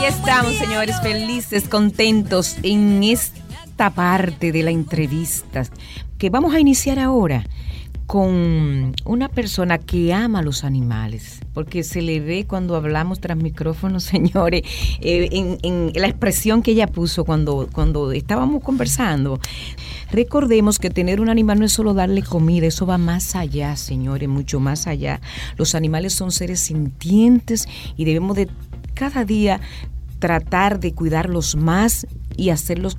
Aquí estamos, señores, felices, contentos en esta parte de la entrevista que vamos a iniciar ahora con una persona que ama los animales, porque se le ve cuando hablamos tras micrófonos, señores, eh, en, la expresión que ella puso cuando, cuando estábamos conversando. Recordemos que tener un animal no es solo darle comida, eso va más allá, señores, mucho más allá. Los animales son seres sintientes y debemos de cada día tratar de cuidarlos más y hacerlos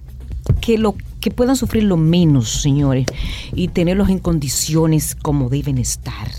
que lo que puedan sufrir lo menos, señores, y tenerlos en condiciones como deben estar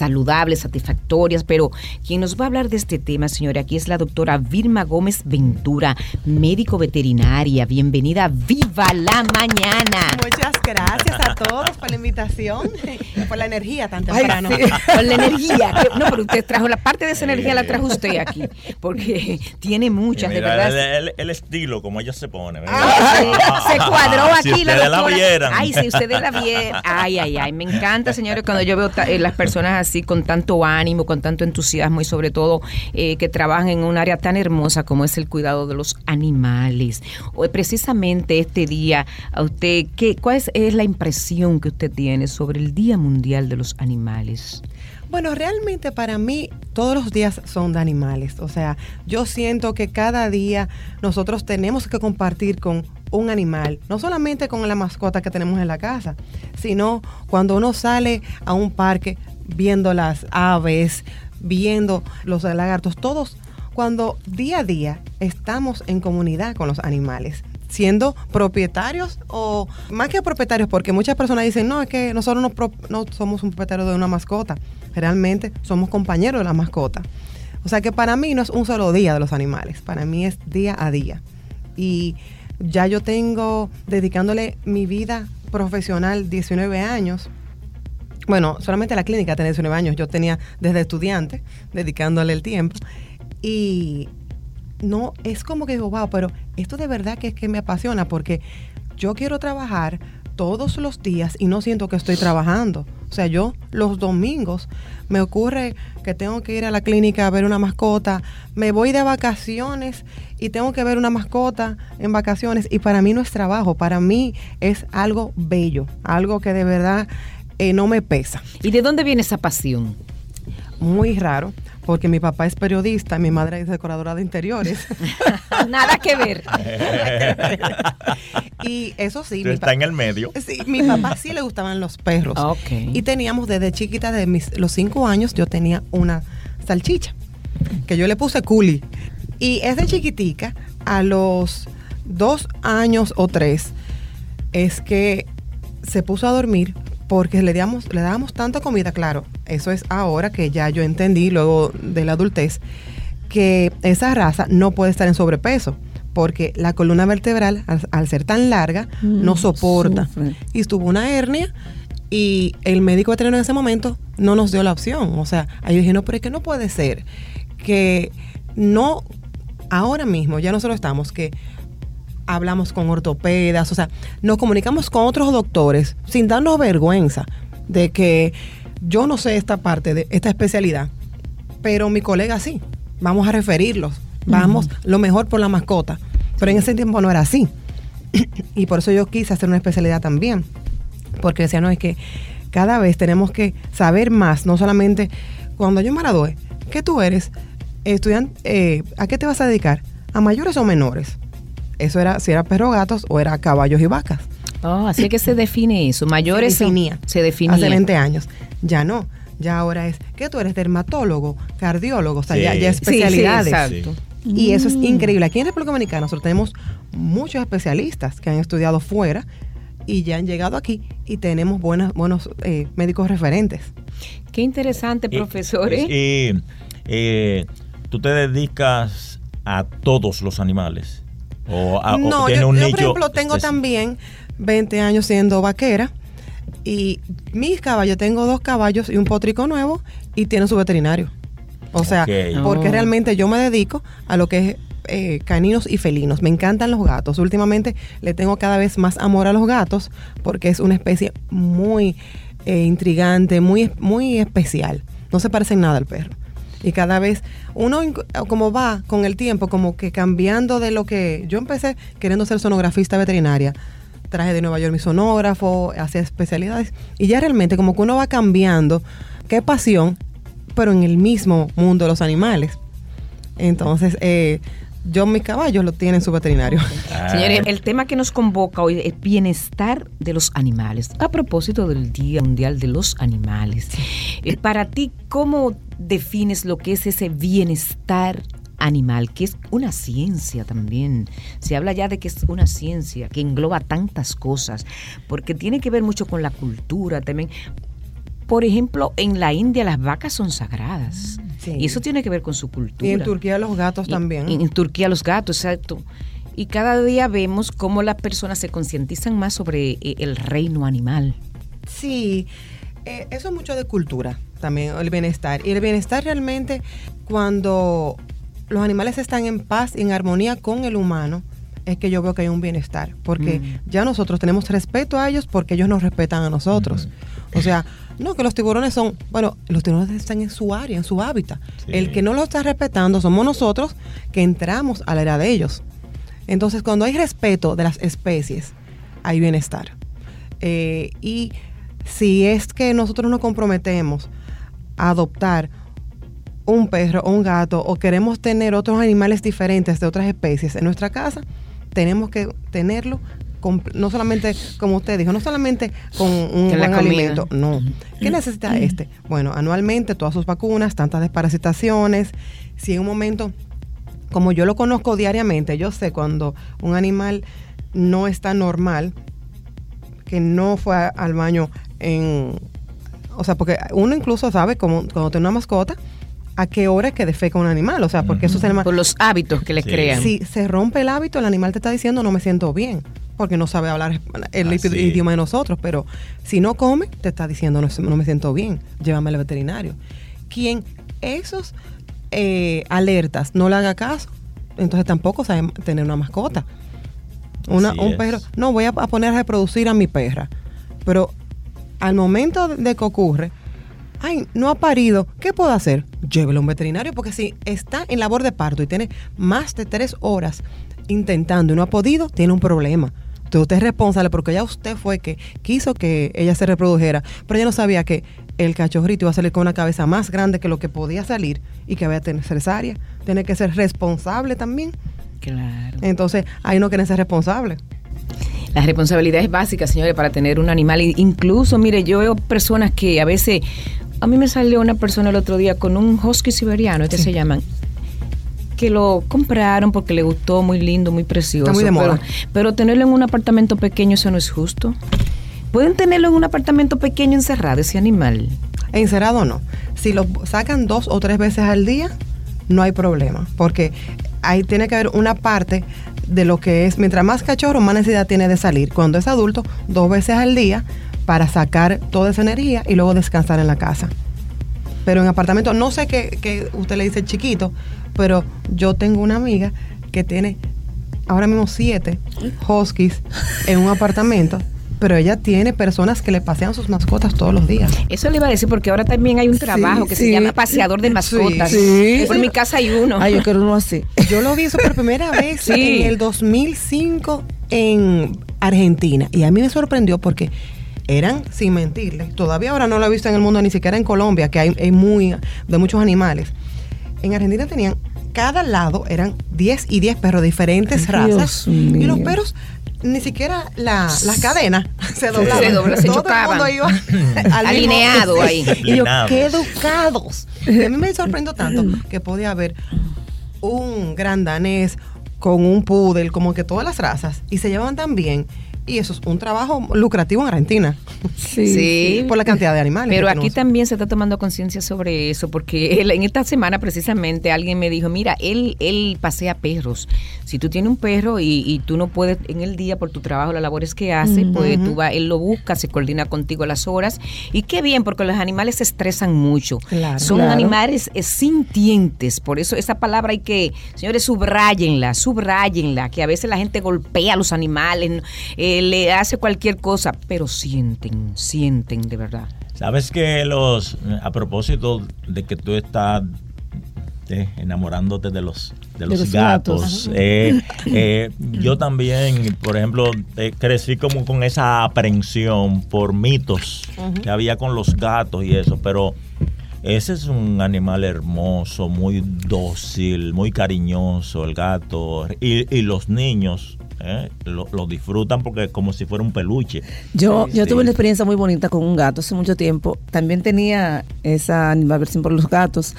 saludables, satisfactorias, pero quien nos va a hablar de este tema, señora, aquí es la doctora Vilma Gómez Ventura, médico veterinaria. Bienvenida, viva la mañana. Muchas gracias a todos por la invitación y por la energía tan temprano. por la energía. no, pero usted trajo la parte de esa energía la trajo usted aquí, porque tiene muchas, de verdad. El, estilo, como ella se pone. Ah, se cuadró aquí si la doctora. La ay, si ustedes la vieran. Ay, ay, ay, me encanta, señores, cuando yo veo eh, las personas así con tanto ánimo, con tanto entusiasmo y sobre todo eh, que trabajan en un área tan hermosa como es el cuidado de los animales. Hoy, precisamente este día, a usted, ¿qué, ¿cuál es, es la impresión que usted tiene sobre el Día Mundial de los Animales? Bueno, realmente para mí todos los días son de animales. O sea, yo siento que cada día nosotros tenemos que compartir con un animal, no solamente con la mascota que tenemos en la casa, sino cuando uno sale a un parque, viendo las aves, viendo los lagartos, todos cuando día a día estamos en comunidad con los animales siendo propietarios o más que propietarios, porque muchas personas dicen, no, es que nosotros no, no, somos un propietario de una mascota, realmente somos compañeros de la mascota. O sea que para mí no es un solo día de los animales, para mí es día a día. Y ya yo tengo dedicándole mi vida profesional 19 años bueno, solamente la clínica tenía 19 años, yo tenía desde estudiante dedicándole el tiempo. Y no, es como que digo, wow, pero esto de verdad que es que me apasiona porque yo quiero trabajar todos los días y no siento que estoy trabajando. O sea, yo los domingos me ocurre que tengo que ir a la clínica a ver una mascota, me voy de vacaciones y tengo que ver una mascota en vacaciones y para mí no es trabajo, para mí es algo bello, algo que de verdad eh, no me pesa. ¿Y de dónde viene esa pasión? Muy raro, porque mi papá es periodista, mi madre es decoradora de interiores. Nada que ver. y eso sí. está en el medio. Sí, mi papá sí le gustaban los perros. Y teníamos desde chiquita, de mis, los cinco años, yo tenía una salchicha, que yo le puse culi. Y esa chiquitica, a los dos años o tres, es que se puso a dormir porque le, damos, le dábamos tanta comida, claro, eso es ahora que ya yo entendí, luego de la adultez, que esa raza no puede estar en sobrepeso, porque la columna vertebral, al, ser tan larga, mm, no soporta. Y tuvo una hernia y el médico veterinario en ese momento no nos dio la opción. O sea, ahí dije, no, pero es que no puede ser que no, ahora mismo, ya nosotros estamos, que hablamos con ortopedas, o sea, nos comunicamos con otros doctores sin darnos vergüenza de que yo no sé esta parte de esta especialidad, pero mi colega sí. Vamos a referirlos, vamos lo mejor por la mascota. Pero en ese tiempo no era así. y por eso yo quise hacer una especialidad también. Porque decía, no, es que cada vez tenemos que saber más, no solamente cuando yo me gradué, ¿qué tú eres? Estudiante, eh, ¿a qué te vas a dedicar? ¿A mayores o menores? Eso era si era perro gatos o era caballos y vacas. Oh, así que se define eso. Mayores se definía. Se definía. Hace 20 años. Ya no. Ya ahora es que tú eres dermatólogo, cardiólogo, o sea, ya, especialidades. exacto. Y eso es mm. increíble. Aquí en República Dominicana nosotros tenemos muchos especialistas que han estudiado fuera y ya han llegado aquí y tenemos buenas, buenos eh, médicos referentes. Qué interesante, profesor. ¿eh? Y, eh, tú te dedicas a todos los animales no, yo, por ejemplo tengo también 20 años siendo vaquera y mis caballos, tengo dos caballos y un potrico nuevo y tienen su veterinario. O sea, porque oh. realmente yo me dedico a lo que es eh, caninos y felinos. Me encantan los gatos. Últimamente le tengo cada vez más amor a los gatos porque es una especie muy eh, intrigante, muy, muy especial. No se parece en nada al perro. Y cada vez uno como va con el tiempo, como que cambiando de lo que yo empecé queriendo ser sonografista veterinaria. Traje de Nueva York mi sonógrafo, hacía especialidades. Y ya realmente como que uno va cambiando, qué pasión, pero en el mismo mundo de los animales. Entonces, eh, yo mis caballos lo tienen su veterinario. Señores, el tema que nos convoca hoy es bienestar de los animales. A propósito del Día Mundial de los Animales, eh, para ti, ¿cómo defines lo que es ese bienestar animal, que es una ciencia también. Se habla ya de que es una ciencia que engloba tantas cosas, porque tiene que ver mucho con la cultura también. Por ejemplo, en la India las vacas son sagradas. Y eso tiene que ver con su cultura. Y en Turquía los gatos también. En, Turquía los gatos, exacto. Y cada día vemos cómo las personas se concientizan más sobre eh, el reino animal. Sí, eh, eso es mucho de cultura también, el bienestar. Y el bienestar realmente cuando los animales están en paz y en armonía con el humano, es que yo veo que hay un bienestar, porque mm. ya nosotros tenemos respeto a ellos porque ellos nos respetan a nosotros. O sea, no, que los tiburones son, bueno, los tiburones están en su área, en su hábitat. El que no lo está respetando somos nosotros que entramos a la era de ellos. Entonces, cuando hay respeto de las especies, hay bienestar. Eh, y si es que nosotros nos comprometemos a adoptar un perro o un gato o queremos tener otros animales diferentes de otras especies en nuestra casa, tenemos que tenerlo no solamente, como usted dijo, no solamente con un buen alimento, no. ¿Qué necesita este? Bueno, anualmente todas sus vacunas, tantas desparasitaciones, si en un momento, como yo lo conozco diariamente, yo sé cuando un animal no está normal, que no fue al baño en... O sea, porque uno incluso sabe como, cuando tiene una mascota, a qué hora es que defeca un animal. O sea, porque eso se Por los hábitos que le crean. Si se rompe el hábito, el animal te está diciendo no me siento bien porque no sabe hablar el idioma de nosotros, pero si no come, te está diciendo, no, me siento bien, llévame al veterinario. Quien esos eh, alertas no le haga caso, entonces tampoco sabe tener una mascota. Una, un perro, no, voy a, poner a reproducir a mi perra, pero al momento de que ocurre, ay, no ha parido, ¿qué puedo hacer? Llévelo a un veterinario, porque si está en labor de parto y tiene más de tres horas intentando y no ha podido, tiene un problema usted es responsable porque ya usted fue que quiso que ella se reprodujera, pero ella no sabía que el cachorrito iba a salir con una cabeza más grande que lo que podía salir y que había a tener cesárea. Tiene que ser responsable también. Claro. Entonces, ahí no quieren ser responsables. La responsabilidad es básica, señores, para tener un animal. Incluso, mire, yo veo personas que a veces... A mí me salió una persona el otro día con un husky siberiano, este se llaman, que lo compraron porque le gustó, muy lindo, muy precioso. muy de moda. Pero, tenerlo en un apartamento pequeño, eso no es justo. ¿Pueden tenerlo en un apartamento pequeño encerrado, ese animal? Encerrado no. Si lo sacan dos o tres veces al día, no hay problema. Porque ahí tiene que haber una parte de lo que es, mientras más cachorro, más necesidad tiene de salir. Cuando es adulto, dos veces al día para sacar toda esa energía y luego descansar en la casa. Pero en apartamento, no sé qué, qué usted le dice chiquito, pero yo tengo una amiga que tiene ahora mismo siete huskies en un apartamento pero ella tiene personas que le pasean sus mascotas todos los días. Eso le iba a decir porque ahora también hay un trabajo que se llama paseador de mascotas. Sí, Por mi casa hay uno. Ay, yo quiero uno así. Yo lo vi eso por primera vez en el 2005 en Argentina y a mí me sorprendió porque eran, sin mentirle, todavía ahora no lo he visto en el mundo, ni siquiera en Colombia, que hay, hay muy de muchos animales en Argentina tenían, cada lado eran 10 y 10 perros, diferentes razas. Y los perros ni siquiera la, la cadena se doblaba. Se, dobla, se Todo chocaban. El mundo iba alineado ahí. Y yo, qué educados. Y a mí me sorprendió tanto que podía haber un gran danés con un poodle, como que todas las razas, y se llevaban tan bien y eso es un trabajo lucrativo en Argentina. Sí. Por la cantidad de animales. Pero aquí también se está tomando conciencia sobre eso, porque en esta semana precisamente alguien me dijo, mira, él, él pasea perros. Si tú tienes un perro y, tú no puedes en el día por tu trabajo, las labores que hace, pues tú va, él lo busca, se coordina contigo las horas. Y qué bien, porque los animales se estresan mucho. Son animales eh, sintientes, por eso esa palabra hay que, señores, subrayenla, subrayenla, que a veces la gente golpea a los animales. Eh, le hace cualquier cosa, pero sienten, sienten de verdad. Sabes que los, a propósito de que tú estás creciste enamorándote de los, de los, gatos. Eh, eh, yo también, por ejemplo, eh, crecí como con esa aprensión por mitos que había con los gatos y eso, pero ese es un animal hermoso, muy dócil, muy cariñoso, el gato. Y, y los niños ¿eh? lo, disfrutan porque es como si fuera un peluche. Yo, yo tuve una experiencia muy bonita con un gato hace mucho tiempo. También tenía esa animación por los gatos,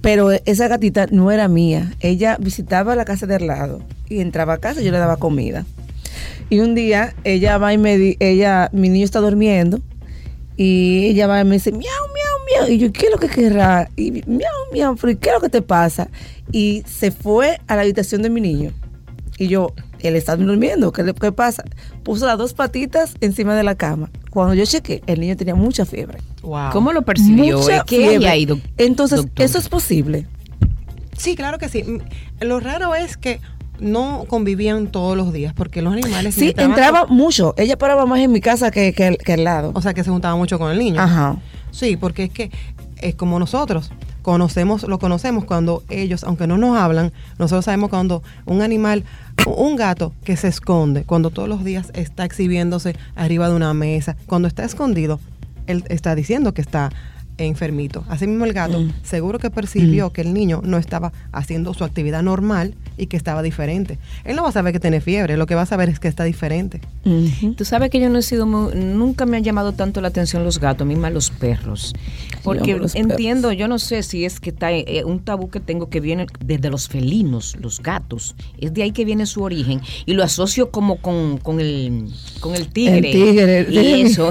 pero esa gatita no era mía. Ella visitaba la casa de al lado y entraba a casa y yo le daba comida. Y un día ella va y me di, ella, mi niño está durmiendo y ella va y me dice, miau, miau, miau. Y yo, ¿qué es lo que querrá? Y miau, miau, ¿qué es lo que te pasa? Y se fue a la habitación de mi niño. Y yo, él está durmiendo, ¿qué, ¿qué pasa? Puso las dos patitas encima de la cama. Cuando yo chequé, el niño tenía mucha fiebre. ¿Cómo lo percibió? Mucha ¿Qué ido, Entonces, ¿eso es posible? Sí, claro que sí. Lo raro es que no convivían todos los días porque los animales sí entraba mucho ella paraba más en mi casa que, que, que, al lado o sea que se juntaba mucho con el niño ajá sí porque es que es como nosotros conocemos lo conocemos cuando ellos aunque no nos hablan nosotros sabemos cuando un animal un gato que se esconde cuando todos los días está exhibiéndose arriba de una mesa, cuando está escondido, él está diciendo que está enfermito. Asimismo el gato mm. seguro que percibió mm. que el niño no estaba haciendo su actividad normal y que estaba diferente. Él no va a saber que tiene fiebre, lo que va a saber es que está diferente. Tú sabes que yo no he sido, nunca me han llamado tanto la atención los gatos, misma los perros. Porque entiendo, yo no sé si es que está eh, un tabú que tengo que viene desde los felinos, los gatos. Es de ahí que viene su origen. Y lo asocio como con, con, el, con el tigre. tigre. Y eso.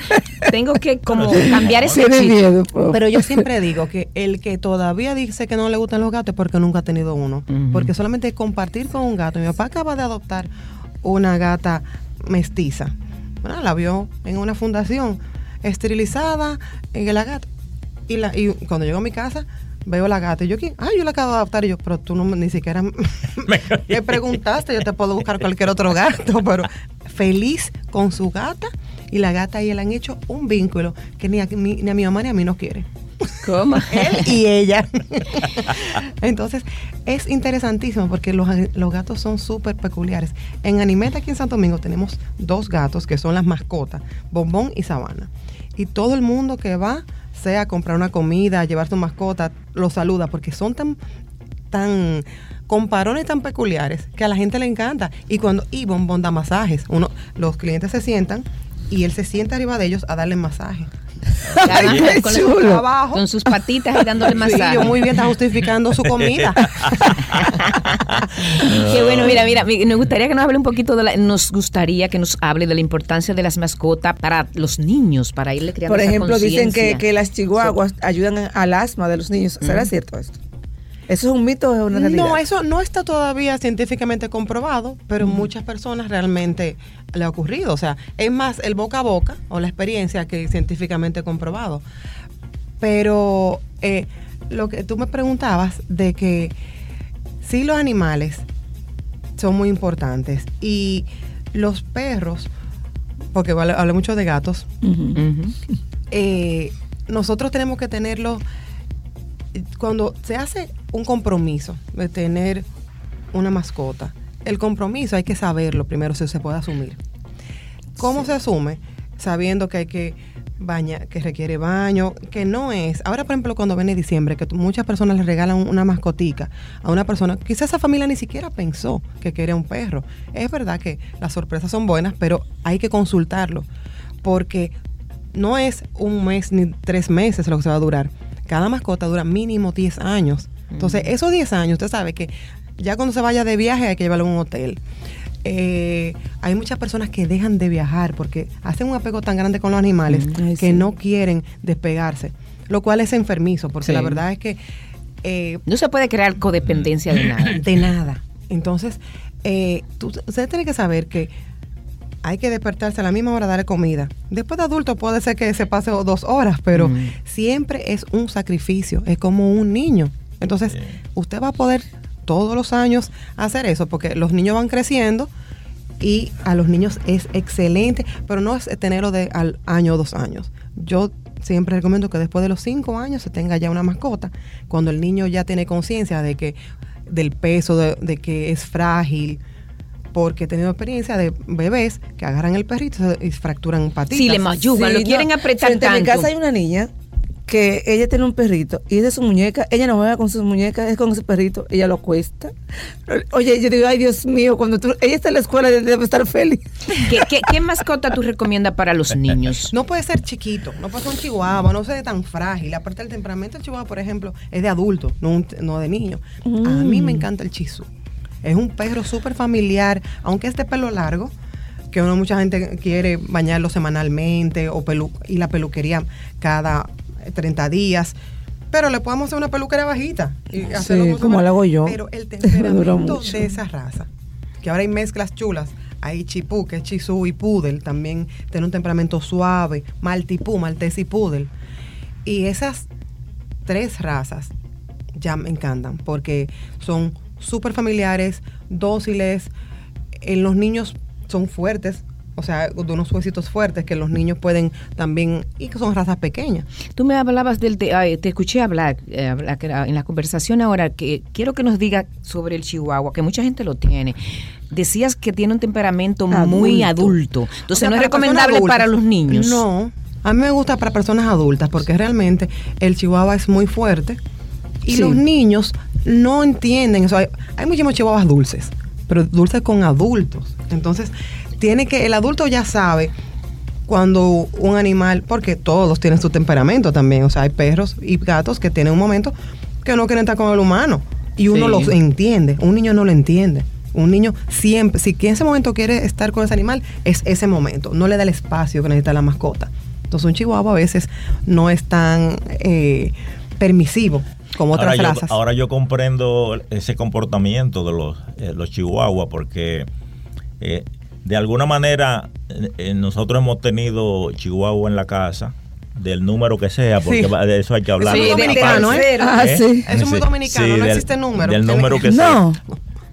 tengo que como cambiar ese chip. Pero yo siempre digo que el que todavía dice que no le gustan los gatos es porque nunca ha tenido uno. Porque solamente compartir con un gato. Mi papá acaba de adoptar una gata mestiza. Bueno, la vio en una fundación esterilizada en la gata. Y, la, y cuando llegó a mi casa, veo la gata y yo, ¿quién? Ay, yo la acabo de adoptar y yo, pero tú no, ni siquiera me preguntaste, yo te puedo buscar cualquier otro gato, pero feliz con su gata y la gata y él han hecho un vínculo que ni a, ni a mi mamá ni a mí nos quiere. ¿Cómo? él y ella. Entonces, es interesantísimo porque los, los gatos son súper peculiares. En Animeta, aquí en Santo Domingo, tenemos dos gatos que son las mascotas, Bombón y Sabana. Y todo el mundo que va, sea a comprar una comida, llevar su mascota, lo saluda porque son tan, tan con parones tan peculiares que a la gente le encanta. Y cuando y Bombón da masajes, uno, los clientes se sientan y él se sienta arriba de ellos a darle masaje. Con, sus patitas y dándole masaje. yo muy bien está justificando su comida. Qué bueno, mira, mira, nos gustaría que nos hable un poquito de la, nos gustaría que nos hable de la importancia de las mascotas para los niños, para irle creando Por ejemplo, dicen que, que las chihuahuas ayudan al asma de los niños. ¿Será cierto esto? ¿Eso es un mito o es una realidad? No, eso no está todavía científicamente comprobado, pero muchas personas realmente le ha ocurrido. O sea, es más el boca a boca o la experiencia que científicamente comprobado. Pero eh, lo que tú me preguntabas de que sí los animales son muy importantes y los perros, porque hablé mucho de gatos, eh, nosotros tenemos que tenerlos cuando se hace un compromiso de tener una mascota, el compromiso hay que saberlo primero si se puede asumir. ¿Cómo se asume? Sabiendo que hay que bañar, que requiere baño, que no es. Ahora, por ejemplo, cuando viene diciembre, que muchas personas le regalan una mascotica a una persona, quizás esa familia ni siquiera pensó que quería un perro. Es verdad que las sorpresas son buenas, pero hay que consultarlo, porque no es un mes ni tres meses lo que se va a durar cada mascota dura mínimo 10 años. Entonces, esos 10 años, usted sabe que ya cuando se vaya de viaje hay que llevarlo a un hotel. Eh, hay muchas personas que dejan de viajar porque hacen un apego tan grande con los animales mm, que no quieren despegarse, lo cual es enfermizo, porque la verdad es que... Eh, no se puede crear codependencia de nada. De nada. Entonces, eh, usted tiene que saber que hay que despertarse a la misma hora darle comida. Después de adulto puede ser que se pase dos horas, pero mm. siempre es un sacrificio, es como un niño. Entonces, usted va a poder todos los años hacer eso, porque los niños van creciendo y a los niños es excelente, pero no es tenerlo de al año o dos años. Yo siempre recomiendo que después de los cinco años se tenga ya una mascota, cuando el niño ya tiene conciencia de que del peso, de, que es frágil, porque he tenido experiencia de bebés que agarran el perrito y fracturan patitas. Sí, le mayugan, lo quieren apretar tanto. En mi casa hay una niña que ella tiene un perrito y es de su muñeca, ella no juega con sus muñecas, es con su perrito, ella lo cuesta. Oye, yo digo, ay Dios mío, cuando tú, ella está en la escuela debe estar feliz. ¿Qué, mascota tú recomiendas para los niños? No puede ser chiquito, no puede ser un chihuahua, no ser tan frágil. Aparte del temperamento del chihuahua, por ejemplo, es de adulto, no, no de niño. A mí me mm. encanta el chisú. Es un perro súper familiar, aunque es de pelo largo, que uno, mucha gente quiere bañarlo semanalmente o pelu y la peluquería cada 30 días. Pero le podemos hacer una peluquera bajita. Y sí, como lo hago yo. Pero el temperamento de esa raza, que ahora hay mezclas chulas, hay chipú, que es chisú y pudel, también tiene un temperamento suave, maltipú, maltés y pudel. Y esas tres razas ya me encantan, porque son súper familiares, dóciles, en los niños son fuertes, o sea, de unos huesitos fuertes que los niños pueden también, y que son razas pequeñas. Tú me hablabas del, te, escuché hablar, eh, en la conversación ahora, que quiero que nos diga sobre el chihuahua, que mucha gente lo tiene. Decías que tiene un temperamento muy adulto, entonces no es recomendable para los niños. No, a mí me gusta para personas adultas, porque realmente el chihuahua es muy fuerte y los niños no entienden eso. Hay, hay muchísimos chihuahuas dulces, pero dulces con adultos. Entonces, tiene que, el adulto ya sabe cuando un animal, porque todos tienen su temperamento también, o sea, hay perros y gatos que tienen un momento que no quieren estar con el humano y uno los entiende, un niño no lo entiende. Un niño siempre, si en ese momento quiere estar con ese animal, es ese momento, no le da el espacio que necesita la mascota. Entonces un chihuahua a veces no es tan eh, permisivo como otras ahora razas. Yo, ahora yo comprendo ese comportamiento de los, eh, los chihuahuas porque eh, de alguna manera eh, nosotros hemos tenido chihuahua en la casa del número que sea, porque de eso hay que hablar. Sí, dominicano, ¿eh? Ah, sí. Es muy dominicano, no existe número. Del número que sea.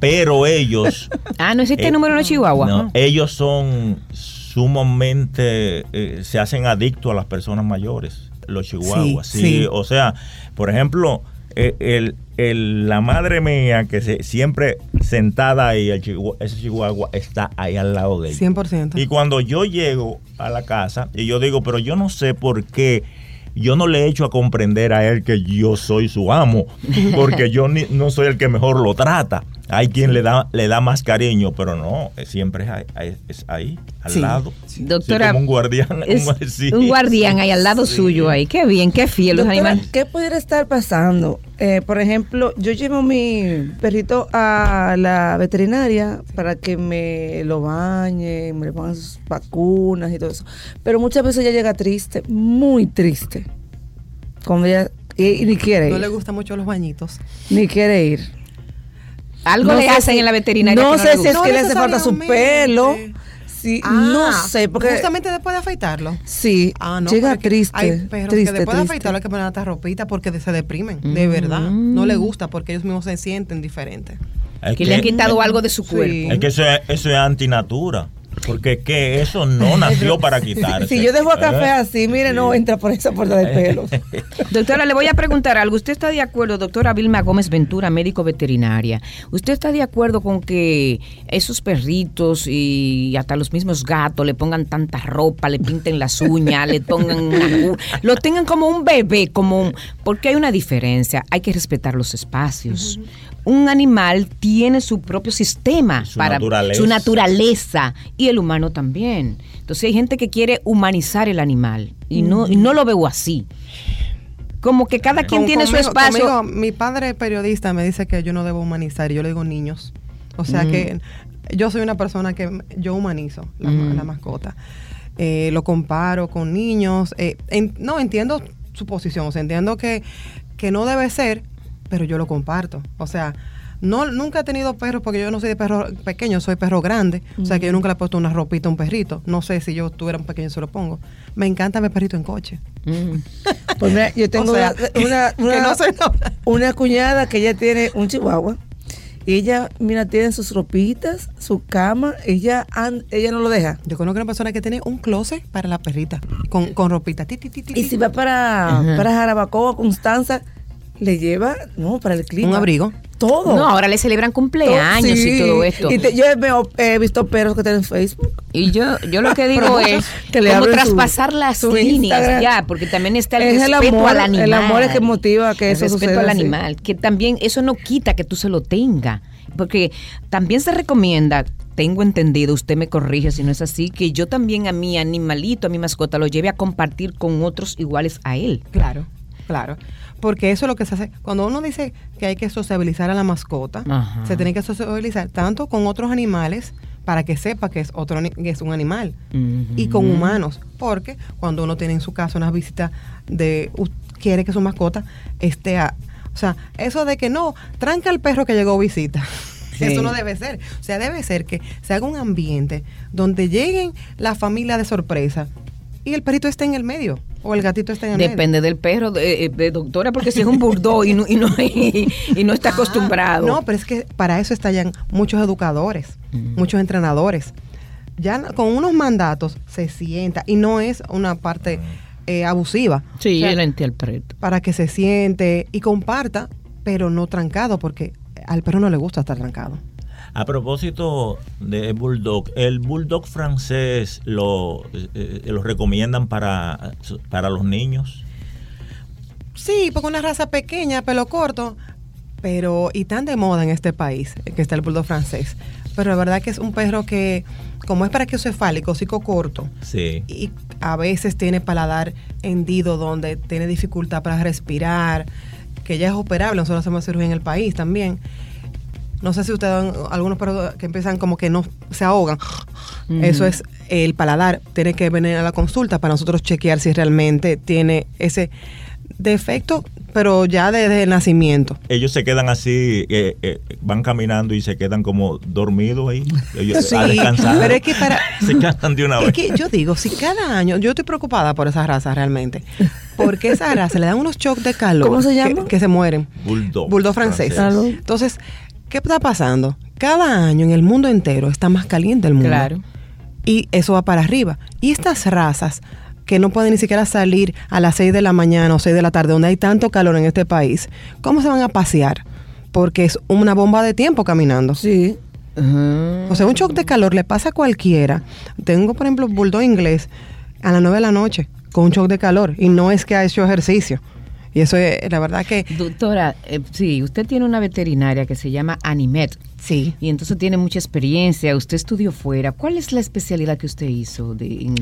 Pero ellos... ah, no existe número en Chihuahua. No, ellos son sumamente... se hacen adictos a las personas mayores, los chihuahuas. sí. O sea, por ejemplo, el, el, la madre mía, que se, siempre sentada ahí, el ese chihuahua está ahí al lado de ella. 100%. Y cuando yo llego a la casa y yo digo, pero yo no sé por qué yo no le he hecho a comprender a él que yo soy su amo, porque yo no soy el que mejor lo trata. Hay quien le da le da más cariño, pero no, siempre es ahí, al lado. Doctora, como un guardián. un guardián ahí al lado suyo ahí. Qué bien, qué fiel los animales. ¿Qué pudiera estar pasando? Eh, por ejemplo, yo llevo mi perrito a la veterinaria para que me lo bañe, me le pongan sus vacunas y todo eso. Pero muchas veces ella llega triste, muy triste. Como ella, y, ni quiere ir. No le gustan mucho los bañitos. Ni quiere ir. Algo le hacen en la veterinaria. No, sé si es que le hace falta su pelo. Sí, no ah, sé, porque justamente después de afeitarlo. Sí, ah, no, llega triste. Hay perros que después de afeitarlo hay que poner otra ropita porque se deprimen, de verdad. No le gusta porque ellos mismos se sienten diferentes. que, le han quitado algo de su cuerpo. Es que eso es, eso es antinatura. Porque que eso no nació para quitarse. Si yo dejo a café así, mire, no entra por esa puerta de pelos. doctora, le voy a preguntar algo. ¿Usted está de acuerdo, doctora Vilma Gómez Ventura, médico veterinaria? ¿Usted está de acuerdo con que esos perritos y hasta los mismos gatos le pongan tanta ropa, le pinten las uñas, le pongan lo tengan como un bebé, como un, porque hay una diferencia, hay que respetar los espacios un animal tiene su propio sistema para su naturaleza y el humano también. Entonces hay gente que quiere humanizar el animal y no, y no lo veo así. Como que cada quien tiene su espacio. mi padre periodista me dice que yo no debo humanizar y yo le digo niños. O sea que yo soy una persona que yo humanizo la, mascota. Eh, lo comparo con niños. Eh, no, entiendo su posición. O sea, entiendo que, que no debe ser pero yo lo comparto. O sea, no, nunca he tenido perros porque yo no soy de perro pequeño, soy perro grande. O sea, que yo nunca le he puesto una ropita a un perrito. No sé si yo tuviera un pequeño se lo pongo. Me encanta ver perrito en coche. Pues mira, yo tengo una, una, una, cuñada que ella tiene un chihuahua Y ella, mira, tiene sus ropitas, su cama, ella ella no lo deja. Yo conozco una persona que tiene un closet para la perrita, con, con ropita. y si va para, para Jarabacoa, Constanza, le lleva, no, para el clima. Un abrigo. Todo. No, ahora le celebran cumpleaños y todo esto. Y yo he visto perros que tienen Facebook. Y yo, yo lo que digo es que le como traspasar las líneas ya, porque también está el respeto al animal. El amor es que motiva que el eso respeto al animal, que también eso no quita que tú se lo tenga, porque también se recomienda tengo entendido, usted me corrige si no es así, que yo también a mi animalito, a mi mascota, lo lleve a compartir con otros iguales a él. Claro, claro porque eso es lo que se hace. Cuando uno dice que hay que sociabilizar a la mascota, se tiene que sociabilizar tanto con otros animales para que sepa que es otro que es un animal y con humanos, porque cuando uno tiene en su casa una visita de quiere que su mascota esté a, o sea, eso de que no, tranca al perro que llegó visita. Eso no debe ser. O sea, debe ser que se haga un ambiente donde lleguen la familia de sorpresa y el perrito esté en el medio. O el gatito está en el Depende del perro, de, doctora, porque si es un bulldog y no, y no, y, no está ah, acostumbrado. No, pero es que para eso estallan muchos educadores, muchos entrenadores. Ya con unos mandatos se sienta y no es una parte eh, abusiva. Sí, o el perro. Para que se siente y comparta, pero no trancado, porque al perro no le gusta estar trancado. A propósito de Bulldog, ¿el Bulldog francés lo, eh, eh, lo recomiendan para, para los niños? Sí, porque una raza pequeña, pelo corto, pero y tan de moda en este país, que está el Bulldog francés. Pero la verdad que es un perro que, como es para que cefálico, hocico corto, sí. y a veces tiene paladar hendido donde tiene dificultad para respirar, que ya es operable, nosotros hacemos cirugía en el país también no sé si ustedes, algunos perros que empiezan como que no se ahogan. Eso es el paladar. Tiene que venir a la consulta para nosotros chequear si realmente tiene ese defecto, pero ya desde el nacimiento. Ellos se quedan así, eh, eh, van caminando y se quedan como dormidos ahí, ellos a descansar. Pero es que para... se cansan de una vez. Es que yo digo, si cada año, yo estoy preocupada por esas razas realmente, porque esa raza le dan unos shocks de calor. ¿Cómo se llama? Que, se mueren. Bulldog. Bulldog francés. francés. Entonces, ¿Qué está pasando? Cada año en el mundo entero está más caliente el mundo. Claro. Y eso va para arriba. Y estas razas que no pueden ni siquiera salir a las 6 de la mañana o 6 de la tarde, donde hay tanto calor en este país, ¿cómo se van a pasear? Porque es una bomba de tiempo caminando. Sí. O sea, un shock de calor le pasa a cualquiera. Tengo, por ejemplo, un bulldog inglés a las 9 de la noche con un shock de calor y no es que ha hecho ejercicio. Y eso es, la verdad que... Doctora, eh, sí, usted tiene una veterinaria que se llama Animet. Sí. Y entonces tiene mucha experiencia, usted estudió fuera. ¿Cuál es la especialidad que usted hizo de,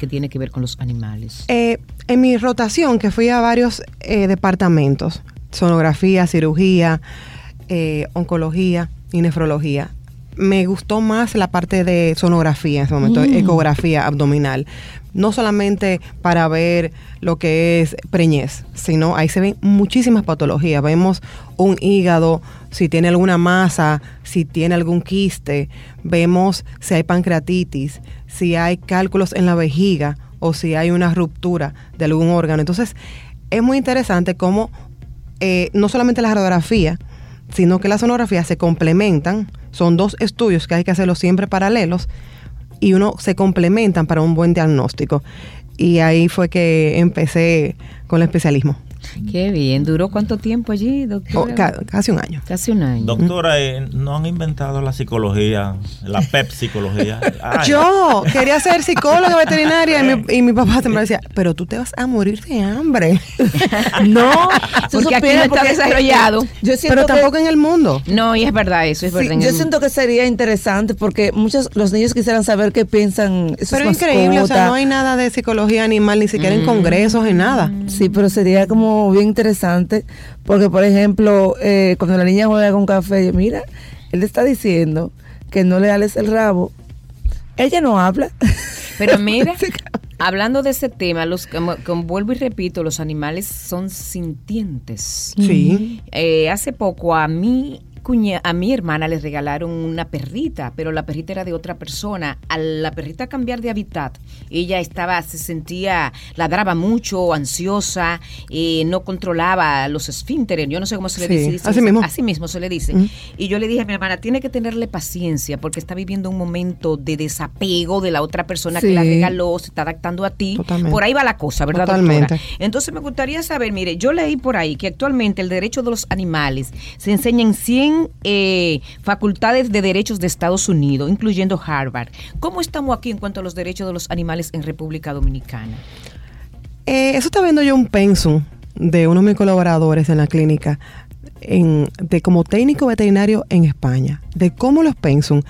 que tiene que ver con los animales? Eh, en mi rotación, que fui a varios eh, departamentos, sonografía, cirugía, oncología y nefrología, me gustó más la parte de sonografía en ese momento, mm. ecografía abdominal. No solamente para ver lo que es preñez, sino ahí se ven muchísimas patologías. Vemos un hígado, si tiene alguna masa, si tiene algún quiste, vemos si hay pancreatitis, si hay cálculos en la vejiga o si hay una ruptura de algún órgano. Entonces, es muy interesante cómo eh, no solamente la radiografía, sino que las sonografías se complementan. Son dos estudios que hay que hacerlos siempre paralelos y uno se complementan para un buen diagnóstico. Y ahí fue que empecé con el especialismo. Qué bien, ¿duró cuánto tiempo allí, doctora? Oh, casi un año. Casi un año. Doctora, eh, ¿no han inventado la psicología, la PEP psicología? Yo quería ser psicóloga veterinaria y mi, papá siempre decía, pero tú te vas a morir de hambre. no, porque aquí no está desarrollado. Yo pero tampoco en el mundo. No, y es verdad eso, es verdad. yo siento que sería interesante porque muchos, los niños quisieran saber qué piensan Pero increíble, o sea, no hay nada de psicología animal, ni siquiera en mm. congresos, ni nada. Sí, pero sería como bien interesante, porque por ejemplo, eh, cuando la niña juega con café, mira, él le está diciendo que no le ales el rabo. Ella no habla. Pero mira, hablando de ese tema, los como, vuelvo y repito, los animales son sintientes. Sí. Eh, hace poco a mí cuña, a mi hermana le regalaron una perrita, pero la perrita era de otra persona. A la perrita cambiar de hábitat, ella estaba, se sentía, ladraba mucho, ansiosa, eh, no controlaba los esfínteres, yo no sé cómo se le dice. Así mismo. Así mismo se le dice. Y yo le dije a mi hermana, tiene que tenerle paciencia porque está viviendo un momento de desapego de la otra persona que la regaló, se está adaptando a ti. Por ahí va la cosa, ¿verdad, Totalmente. Entonces me gustaría saber, mire, yo leí por ahí que actualmente el derecho de los animales se enseña en 100 eh, facultades de derechos de Estados Unidos, incluyendo Harvard. ¿Cómo estamos aquí en cuanto a los derechos de los animales en República Dominicana? Eh, eso está viendo yo un pensum de uno de mis colaboradores en la clínica de como técnico veterinario en España, de cómo los pensum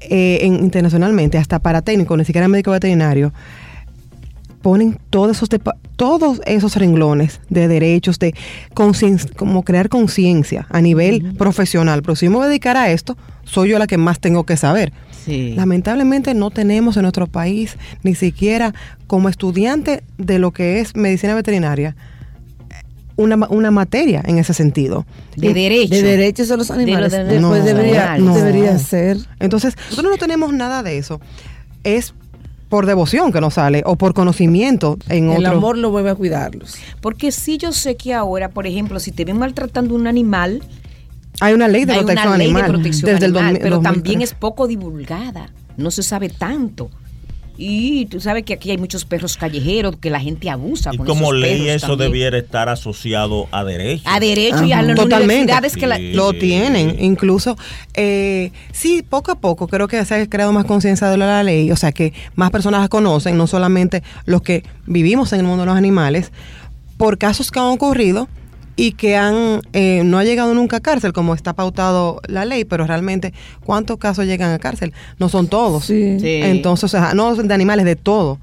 eh, internacionalmente, hasta para técnico, ni siquiera médico veterinario, ponen todos esos, todos esos renglones de derechos, de como crear conciencia a nivel profesional. Pero si me voy a dedicar a esto, soy yo la que más tengo que saber. Lamentablemente no tenemos en nuestro país, ni siquiera como estudiante de lo que es medicina veterinaria, una, una materia en ese sentido. De derechos. De derechos a los animales. Después debería, debería ser. Entonces, nosotros no tenemos nada de eso. Es por devoción que no sale o por conocimiento en El amor lo vuelve a cuidarlos. Porque si yo sé que ahora, por ejemplo, si te ven maltratando un animal, hay una ley de protección animal. desde el pero también es poco divulgada. No se sabe tanto. Y tú sabes que aquí hay muchos perros callejeros que la gente abusa. Y como ley eso debiera estar asociado a derecho. A derecho y a las universidades que lo tienen. Incluso, eh, sí, poco a poco creo que se ha creado más conciencia de la ley, o sea que más personas la conocen, no solamente los que vivimos en el mundo de los animales, por casos que han ocurrido y que han eh, no ha llegado nunca a cárcel como está pautado la ley, pero realmente cuántos casos llegan a cárcel no son todos. Sí. Entonces, o sea, no de animales de todo.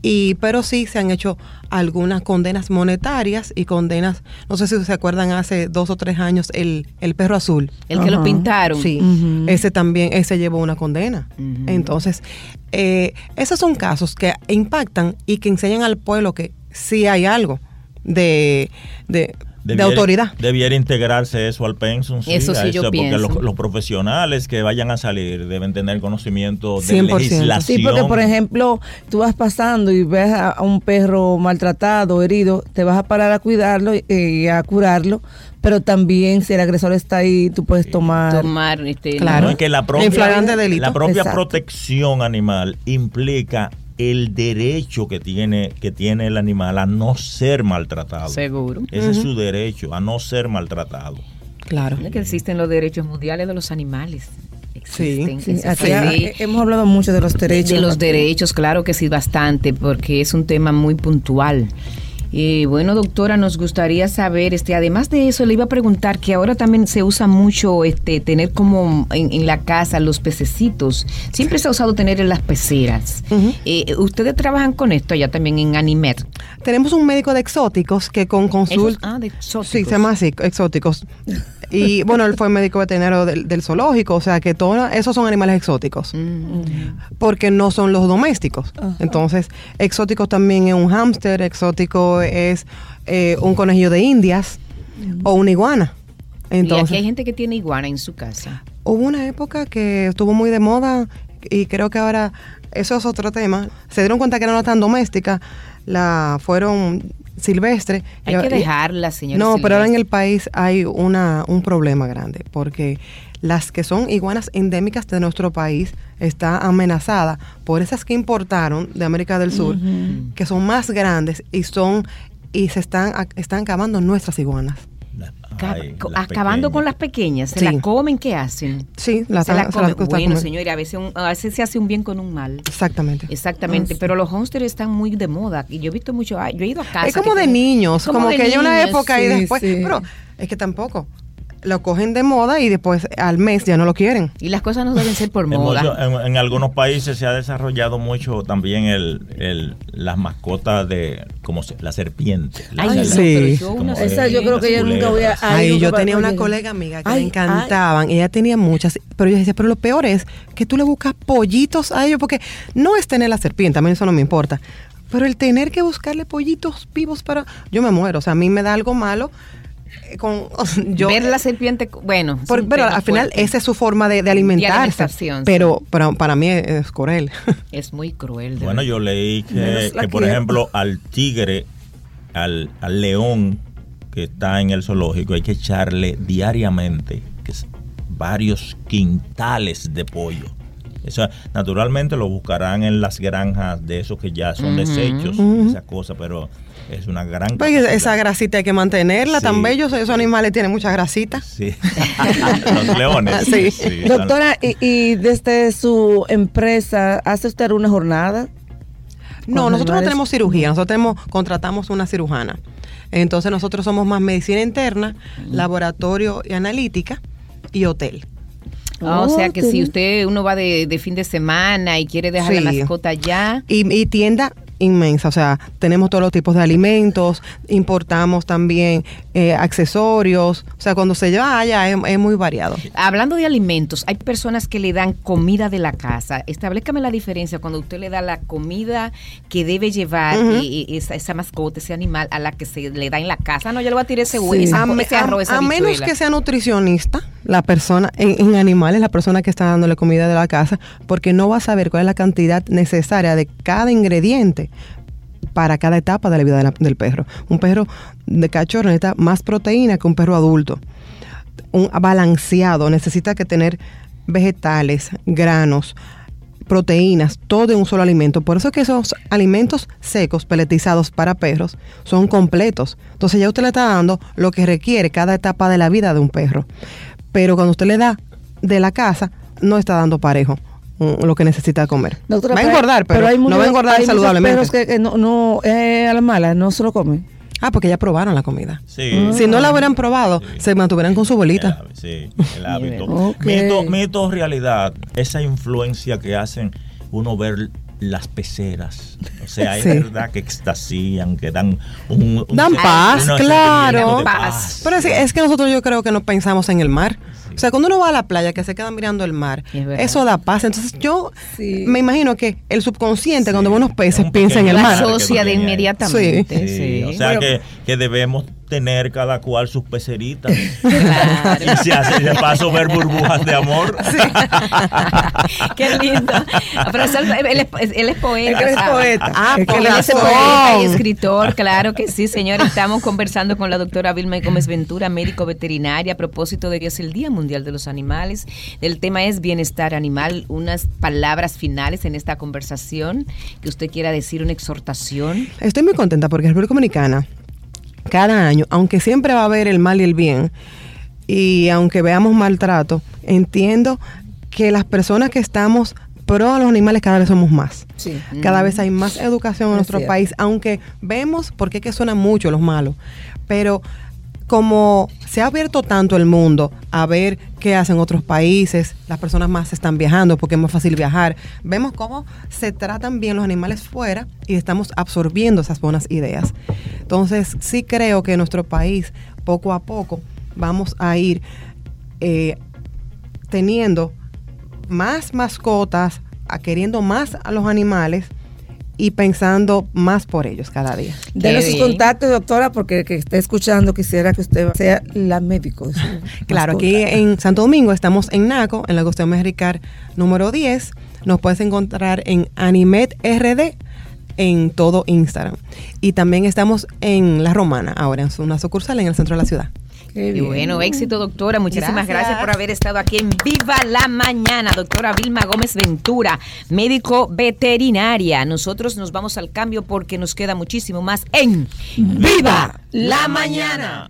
Y pero sí se han hecho algunas condenas monetarias y condenas, no sé si se acuerdan hace dos o tres años el, el perro azul. El que lo pintaron. Sí, ese también, ese llevó una condena. Entonces, eh, esos son casos que impactan y que enseñan al pueblo que sí hay algo de, de de autoridad. Debiera integrarse eso al pensum. eso sí, yo porque Los, profesionales que vayan a salir deben tener conocimiento de legislación. Sí, porque por ejemplo, tú vas pasando y ves a un perro maltratado, herido, te vas a parar a cuidarlo y a curarlo, pero también si el agresor está ahí, tú puedes tomar. Tomar, este, claro. que la propia, la propia protección animal implica el derecho que tiene, que tiene el animal a no ser maltratado. Seguro. Ese es su derecho, a no ser maltratado. Claro. Es que existen los derechos mundiales de los animales. Existen, sí, hemos hablado mucho de los derechos. de los derechos, claro que sí, bastante, porque es un tema muy puntual. Eh, bueno, doctora, nos gustaría saber, este, además de eso, le iba a preguntar que ahora también se usa mucho este, tener como en, la casa los pececitos. Siempre se ha usado tener en las peceras. Eh, ¿Ustedes trabajan con esto allá también en Animet? Tenemos un médico de exóticos que con consulta... Ah, de exóticos. Sí, se llama así, exóticos. Y bueno, él fue médico veterinario del, zoológico, o sea que todos esos son animales exóticos, mm. porque no son los domésticos. Entonces, exóticos también es un hámster, exótico es eh, un conejillo de indias o una iguana. Entonces, y aquí hay gente que tiene iguana en su casa. Hubo una época que estuvo muy de moda y creo que ahora eso es otro tema. Se dieron cuenta que no era tan doméstica, la fueron silvestre. Hay que dejarla, señora. No, pero ahora en el país hay una, un problema grande, porque las que son iguanas endémicas de nuestro país está amenazada por esas que importaron de América del Sur, que son más grandes y son y se están, están acabando nuestras iguanas acabando con las pequeñas, se las comen, ¿qué hacen? Sí, las, se las comen. bueno, señora, a veces, a veces se hace un bien con un mal. Exactamente. Exactamente, ah, pero los hamsters están muy de moda y yo he visto mucho, yo he ido a casa. Es como de niños, como, que hay una época y después, pero es que tampoco lo cogen de moda y después al mes ya no lo quieren. Y las cosas no deben ser por moda. en, algunos países se ha desarrollado mucho también el, el las mascotas de como la serpiente. Ay, sí. yo, esa yo creo que yo nunca voy a... Ay, yo tenía una colega amiga que le encantaban. Ella tenía muchas, pero yo decía, pero lo peor es que tú le buscas pollitos a ellos porque no es tener la serpiente, a mí eso no me importa. Pero el tener que buscarle pollitos vivos para... Yo me muero, o sea, a mí me da algo malo con ver la serpiente bueno pero al final esa es su forma de, alimentarse pero, pero para mí es cruel. Es muy cruel bueno yo leí que, por ejemplo al tigre al, al, león que está en el zoológico hay que echarle diariamente varios quintales de pollo eso, naturalmente lo buscarán en las granjas de esos que ya son desechos, esa cosa, pero es una gran... Pues esa grasita hay que mantenerla, tan bellos esos animales tienen mucha grasita. Sí, los leones. Sí. Doctora, y, desde su empresa, ¿hace usted una jornada? No, nosotros no tenemos cirugía, nosotros tenemos, contratamos una cirujana. Entonces nosotros somos más medicina interna, laboratorio y analítica y hotel. Ah, o sea que si usted uno va de, fin de semana y quiere dejar la mascota ya. Y, y tienda inmensa, o sea, tenemos todos los tipos de alimentos, importamos también eh, accesorios, o sea, cuando se lleva allá es, muy variado. Hablando de alimentos, hay personas que le dan comida de la casa. Establezcame la diferencia cuando usted le da la comida que debe llevar esa, mascota, ese animal, a la que se le da en la casa. No, yo le voy a tirar ese, sí. a, menos que sea nutricionista, la persona en, en animales, la persona que está dándole comida de la casa, porque no va a saber cuál es la cantidad necesaria de cada ingrediente para cada etapa de la vida del perro. Un perro de cachorro necesita más proteína que un perro adulto. Un balanceado necesita que tener vegetales, granos, proteínas, todo en un solo alimento. Por eso es que esos alimentos secos, peletizados para perros, son completos. Entonces ya usted le está dando lo que requiere cada etapa de la vida de un perro. Pero cuando usted le da de la casa, no está dando parejo lo que necesita comer. va a engordar, pero, no va a engordar hay saludablemente. que, que no, no eh, a la mala, no se lo comen. Ah, porque ya probaron la comida. Sí. Si no la hubieran probado, se mantuvieran con su bolita. Sí, el hábito. mito, realidad, esa influencia que hacen uno ver las peceras. O sea, es verdad que extasían, que dan un... dan paz, claro. Paz. Pero es, es, que nosotros yo creo que no pensamos en el mar. O sea, cuando uno va a la playa que se queda mirando el mar, eso da paz. Entonces yo me imagino que el subconsciente cuando ve unos peces piensa en el mar. Asocia de inmediatamente. Sí. O sea que, que debemos tener cada cual sus peceritas. Claro. Y si hace de paso ver burbujas de amor. Qué lindo. Pero él, es, él es poeta. Él es poeta. Ah, es él es poeta y escritor, claro que sí, señor. Estamos conversando con la doctora Vilma Gómez Ventura, médico veterinaria, a propósito de que es el Día Mundial de los Animales. El tema es bienestar animal. Unas palabras finales en esta conversación que usted quiera decir, una exhortación. Estoy muy contenta porque es República Dominicana cada año, aunque siempre va a haber el mal y el bien, y aunque veamos maltrato, entiendo que las personas que estamos pro a los animales cada vez somos más. Cada vez hay más educación en nuestro país, aunque vemos, porque es que suena mucho los malos, pero como se ha abierto tanto el mundo a ver qué hacen otros países, las personas más están viajando porque es más fácil viajar, vemos cómo se tratan bien los animales fuera y estamos absorbiendo esas buenas ideas. Entonces, sí creo que en nuestro país, poco a poco, vamos a ir eh, teniendo más mascotas, queriendo más a los animales y pensando más por ellos cada día. De sus contactos, doctora, porque que esté escuchando quisiera que usted sea la médico. claro, aquí en Santo Domingo estamos en NACO, en la Agustín Mejricar número 10. Nos puedes encontrar en Animet RD en todo Instagram. Y también estamos en La Romana, ahora en una sucursal en el centro de la ciudad. Y bueno, éxito, doctora. Muchísimas gracias. por haber estado aquí en Viva la Mañana. Doctora Vilma Gómez Ventura, médico veterinaria. Nosotros nos vamos al cambio porque nos queda muchísimo más en Viva la Mañana.